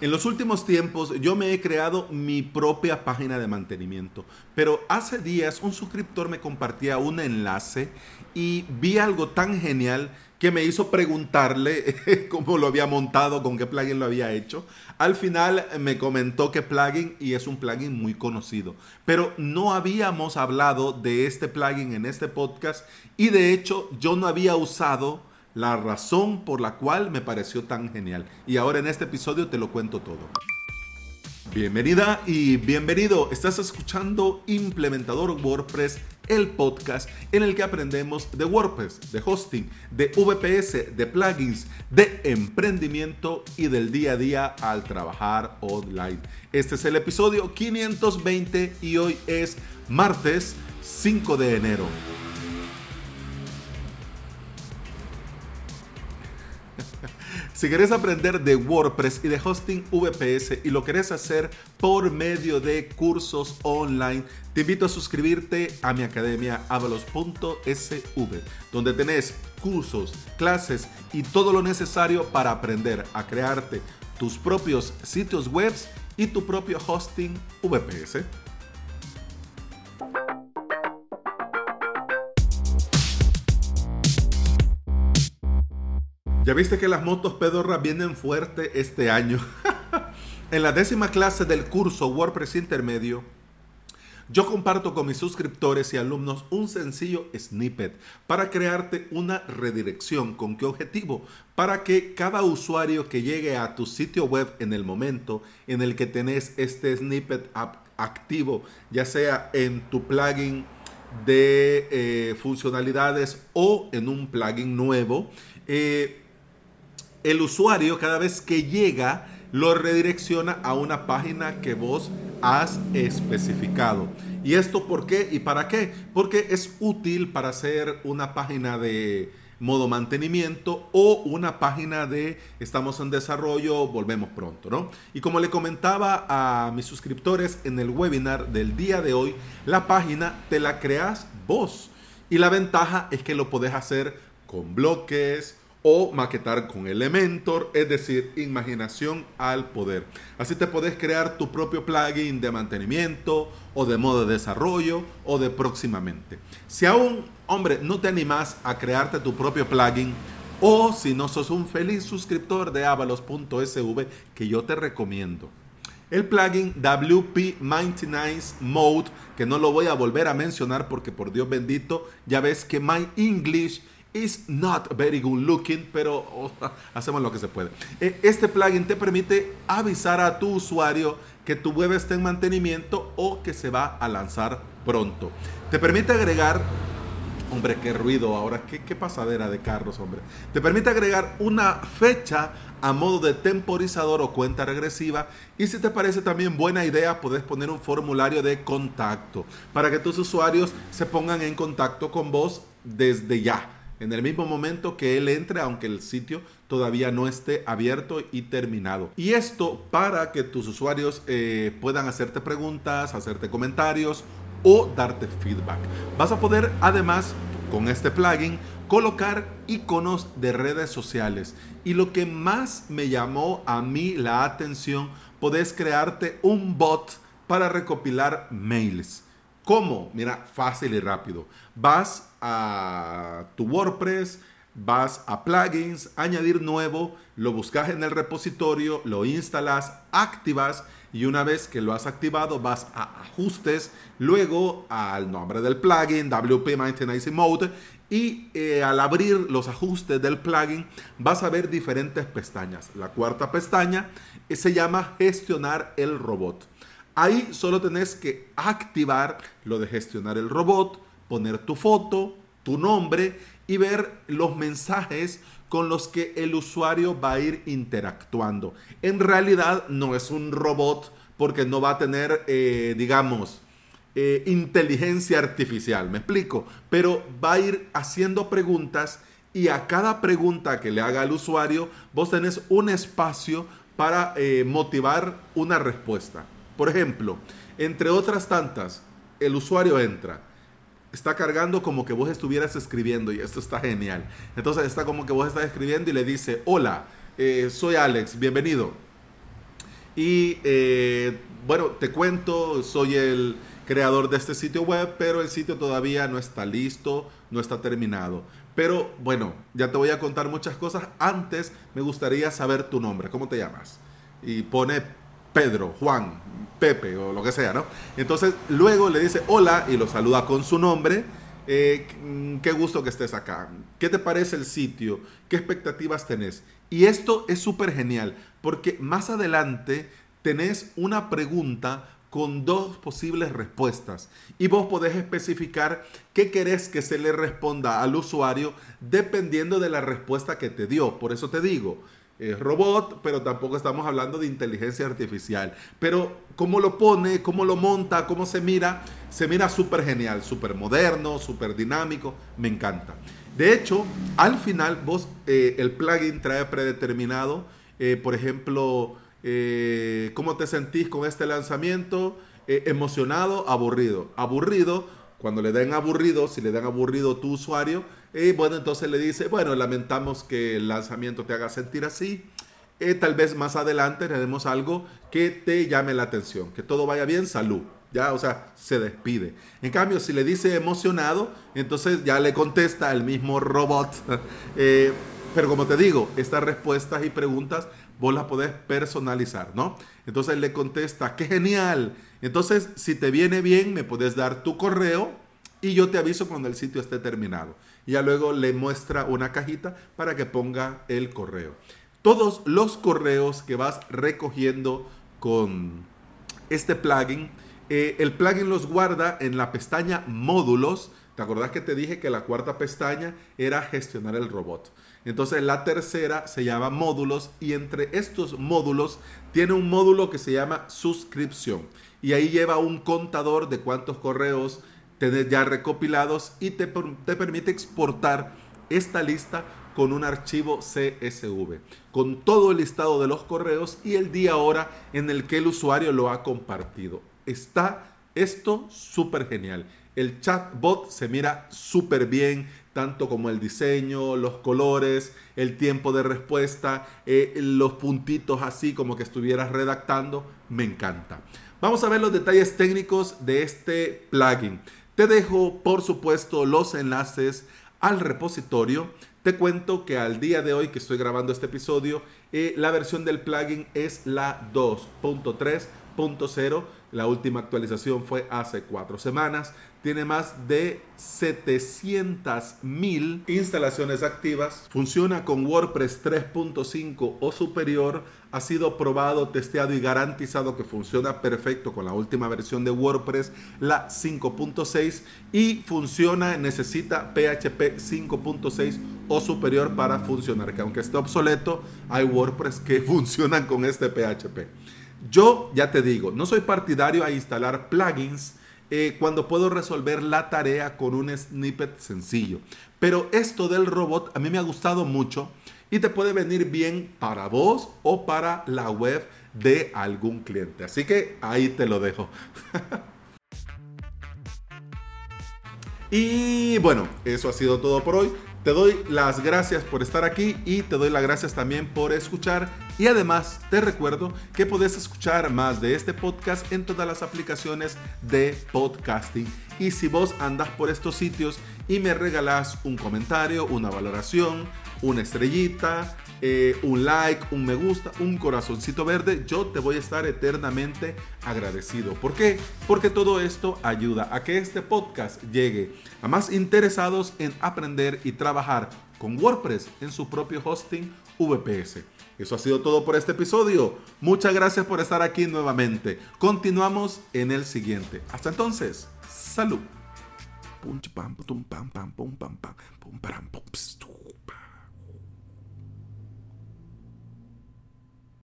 En los últimos tiempos yo me he creado mi propia página de mantenimiento, pero hace días un suscriptor me compartía un enlace y vi algo tan genial que me hizo preguntarle cómo lo había montado, con qué plugin lo había hecho. Al final me comentó que plugin y es un plugin muy conocido, pero no habíamos hablado de este plugin en este podcast y de hecho yo no había usado la razón por la cual me pareció tan genial. Y ahora en este episodio te lo cuento todo. Bienvenida y bienvenido. Estás escuchando Implementador WordPress, el podcast en el que aprendemos de WordPress, de hosting, de VPS, de plugins, de emprendimiento y del día a día al trabajar online. Este es el episodio 520 y hoy es martes 5 de enero. Si querés aprender de WordPress y de hosting VPS y lo querés hacer por medio de cursos online, te invito a suscribirte a mi academia avalos.sv, donde tenés cursos, clases y todo lo necesario para aprender a crearte tus propios sitios web y tu propio hosting VPS. Ya viste que las motos pedorras vienen fuerte este año. en la décima clase del curso WordPress Intermedio, yo comparto con mis suscriptores y alumnos un sencillo snippet para crearte una redirección. ¿Con qué objetivo? Para que cada usuario que llegue a tu sitio web en el momento en el que tenés este snippet activo, ya sea en tu plugin de eh, funcionalidades o en un plugin nuevo, eh, el usuario cada vez que llega lo redirecciona a una página que vos has especificado. ¿Y esto por qué y para qué? Porque es útil para hacer una página de modo mantenimiento o una página de estamos en desarrollo, volvemos pronto, ¿no? Y como le comentaba a mis suscriptores en el webinar del día de hoy, la página te la creas vos. Y la ventaja es que lo podés hacer con bloques, o maquetar con Elementor, es decir, imaginación al poder. Así te puedes crear tu propio plugin de mantenimiento o de modo de desarrollo o de próximamente. Si aún, hombre, no te animas a crearte tu propio plugin o si no sos un feliz suscriptor de avalos.sv que yo te recomiendo. El plugin WP Maintenance Mode, que no lo voy a volver a mencionar porque por Dios bendito, ya ves que My English is not very good looking, pero oh, hacemos lo que se puede. E, este plugin te permite avisar a tu usuario que tu web está en mantenimiento o que se va a lanzar pronto. Te permite agregar Hombre, qué ruido ahora, qué, qué, pasadera de carros, hombre. Te permite agregar una fecha a modo de temporizador o cuenta regresiva. Y si te parece también buena idea, puedes poner un formulario de contacto para que tus usuarios se pongan en contacto con vos desde ya en el mismo momento que él entre, aunque el sitio todavía no esté abierto y terminado. Y esto para que tus usuarios eh, puedan hacerte preguntas, hacerte comentarios o darte feedback. Vas a poder además con este plugin colocar iconos de redes sociales. Y lo que más me llamó a mí la atención, podés crearte un bot para recopilar mails. ¿Cómo? Mira, fácil y rápido. Vas a tu WordPress, vas a plugins, añadir nuevo, lo buscas en el repositorio, lo instalas, activas y una vez que lo has activado vas a ajustes, luego al nombre del plugin, WP Maintenance Mode y eh, al abrir los ajustes del plugin vas a ver diferentes pestañas. La cuarta pestaña eh, se llama gestionar el robot. Ahí solo tenés que activar lo de gestionar el robot, poner tu foto, tu nombre y ver los mensajes con los que el usuario va a ir interactuando. En realidad no es un robot porque no va a tener, eh, digamos, eh, inteligencia artificial, me explico, pero va a ir haciendo preguntas y a cada pregunta que le haga al usuario, vos tenés un espacio para eh, motivar una respuesta. Por ejemplo, entre otras tantas, el usuario entra, está cargando como que vos estuvieras escribiendo y esto está genial. Entonces está como que vos estás escribiendo y le dice, hola, eh, soy Alex, bienvenido. Y eh, bueno, te cuento, soy el creador de este sitio web, pero el sitio todavía no está listo, no está terminado. Pero bueno, ya te voy a contar muchas cosas. Antes me gustaría saber tu nombre. ¿Cómo te llamas? Y pone Pedro, Juan, Pepe o lo que sea, ¿no? Entonces luego le dice hola y lo saluda con su nombre. Eh, mm, qué gusto que estés acá. ¿Qué te parece el sitio? ¿Qué expectativas tenés? Y esto es súper genial porque más adelante tenés una pregunta con dos posibles respuestas y vos podés especificar qué querés que se le responda al usuario dependiendo de la respuesta que te dio. Por eso te digo, es robot, pero tampoco estamos hablando de inteligencia artificial. Pero cómo lo pone, cómo lo monta, cómo se mira, se mira súper genial, súper moderno, súper dinámico, me encanta. De hecho, al final vos, eh, el plugin trae predeterminado, eh, por ejemplo, eh, ¿Cómo te sentís con este lanzamiento? Eh, emocionado, aburrido. Aburrido, cuando le den aburrido, si le dan aburrido tu usuario, eh, bueno, entonces le dice, bueno, lamentamos que el lanzamiento te haga sentir así. tal vez más adelante haremos algo que te llame la atención. Que todo vaya bien, salud. Ya, o sea, se despide. En cambio, si le dice emocionado, entonces ya le contesta el mismo robot. pero como te digo, estas respuestas y preguntas vos la podés personalizar, ¿no? Entonces le contesta, qué genial. Entonces, si te viene bien, me puedes dar tu correo y yo te aviso cuando el sitio esté terminado. Y ya luego le muestra una cajita para que ponga el correo. Todos los correos que vas recogiendo con este plugin, eh, el plugin los guarda en la pestaña módulos. ¿Te acordás que te dije que la cuarta pestaña era gestionar el robot? Entonces la tercera se llama módulos y entre estos módulos tiene un módulo que se llama suscripción. Y ahí lleva un contador de cuántos correos tenés ya recopilados y te, te permite exportar esta lista con un archivo CSV, con todo el listado de los correos y el día hora en el que el usuario lo ha compartido. Está esto súper genial. El chatbot se mira súper bien, tanto como el diseño, los colores, el tiempo de respuesta, eh, los puntitos así como que estuvieras redactando, me encanta. Vamos a ver los detalles técnicos de este plugin. Te dejo, por supuesto, los enlaces al repositorio. Te cuento que al día de hoy que estoy grabando este episodio, eh, la versión del plugin es la 2.3.0. La última actualización fue hace cuatro semanas tiene más de 700 mil instalaciones activas, funciona con WordPress 3.5 o superior, ha sido probado, testeado y garantizado que funciona perfecto con la última versión de WordPress, la 5.6 y funciona, necesita PHP 5.6 o superior para funcionar, que aunque esté obsoleto, hay WordPress que funcionan con este PHP. Yo ya te digo, no soy partidario a instalar plugins eh, cuando puedo resolver la tarea con un snippet sencillo. Pero esto del robot a mí me ha gustado mucho y te puede venir bien para vos o para la web de algún cliente. Así que ahí te lo dejo. y bueno, eso ha sido todo por hoy. Te doy las gracias por estar aquí y te doy las gracias también por escuchar. Y además te recuerdo que puedes escuchar más de este podcast en todas las aplicaciones de podcasting. Y si vos andas por estos sitios y me regalas un comentario, una valoración, una estrellita, eh, un like, un me gusta, un corazoncito verde, yo te voy a estar eternamente agradecido. ¿Por qué? Porque todo esto ayuda a que este podcast llegue a más interesados en aprender y trabajar con WordPress en su propio hosting VPS. Eso ha sido todo por este episodio. Muchas gracias por estar aquí nuevamente. Continuamos en el siguiente. Hasta entonces, salud.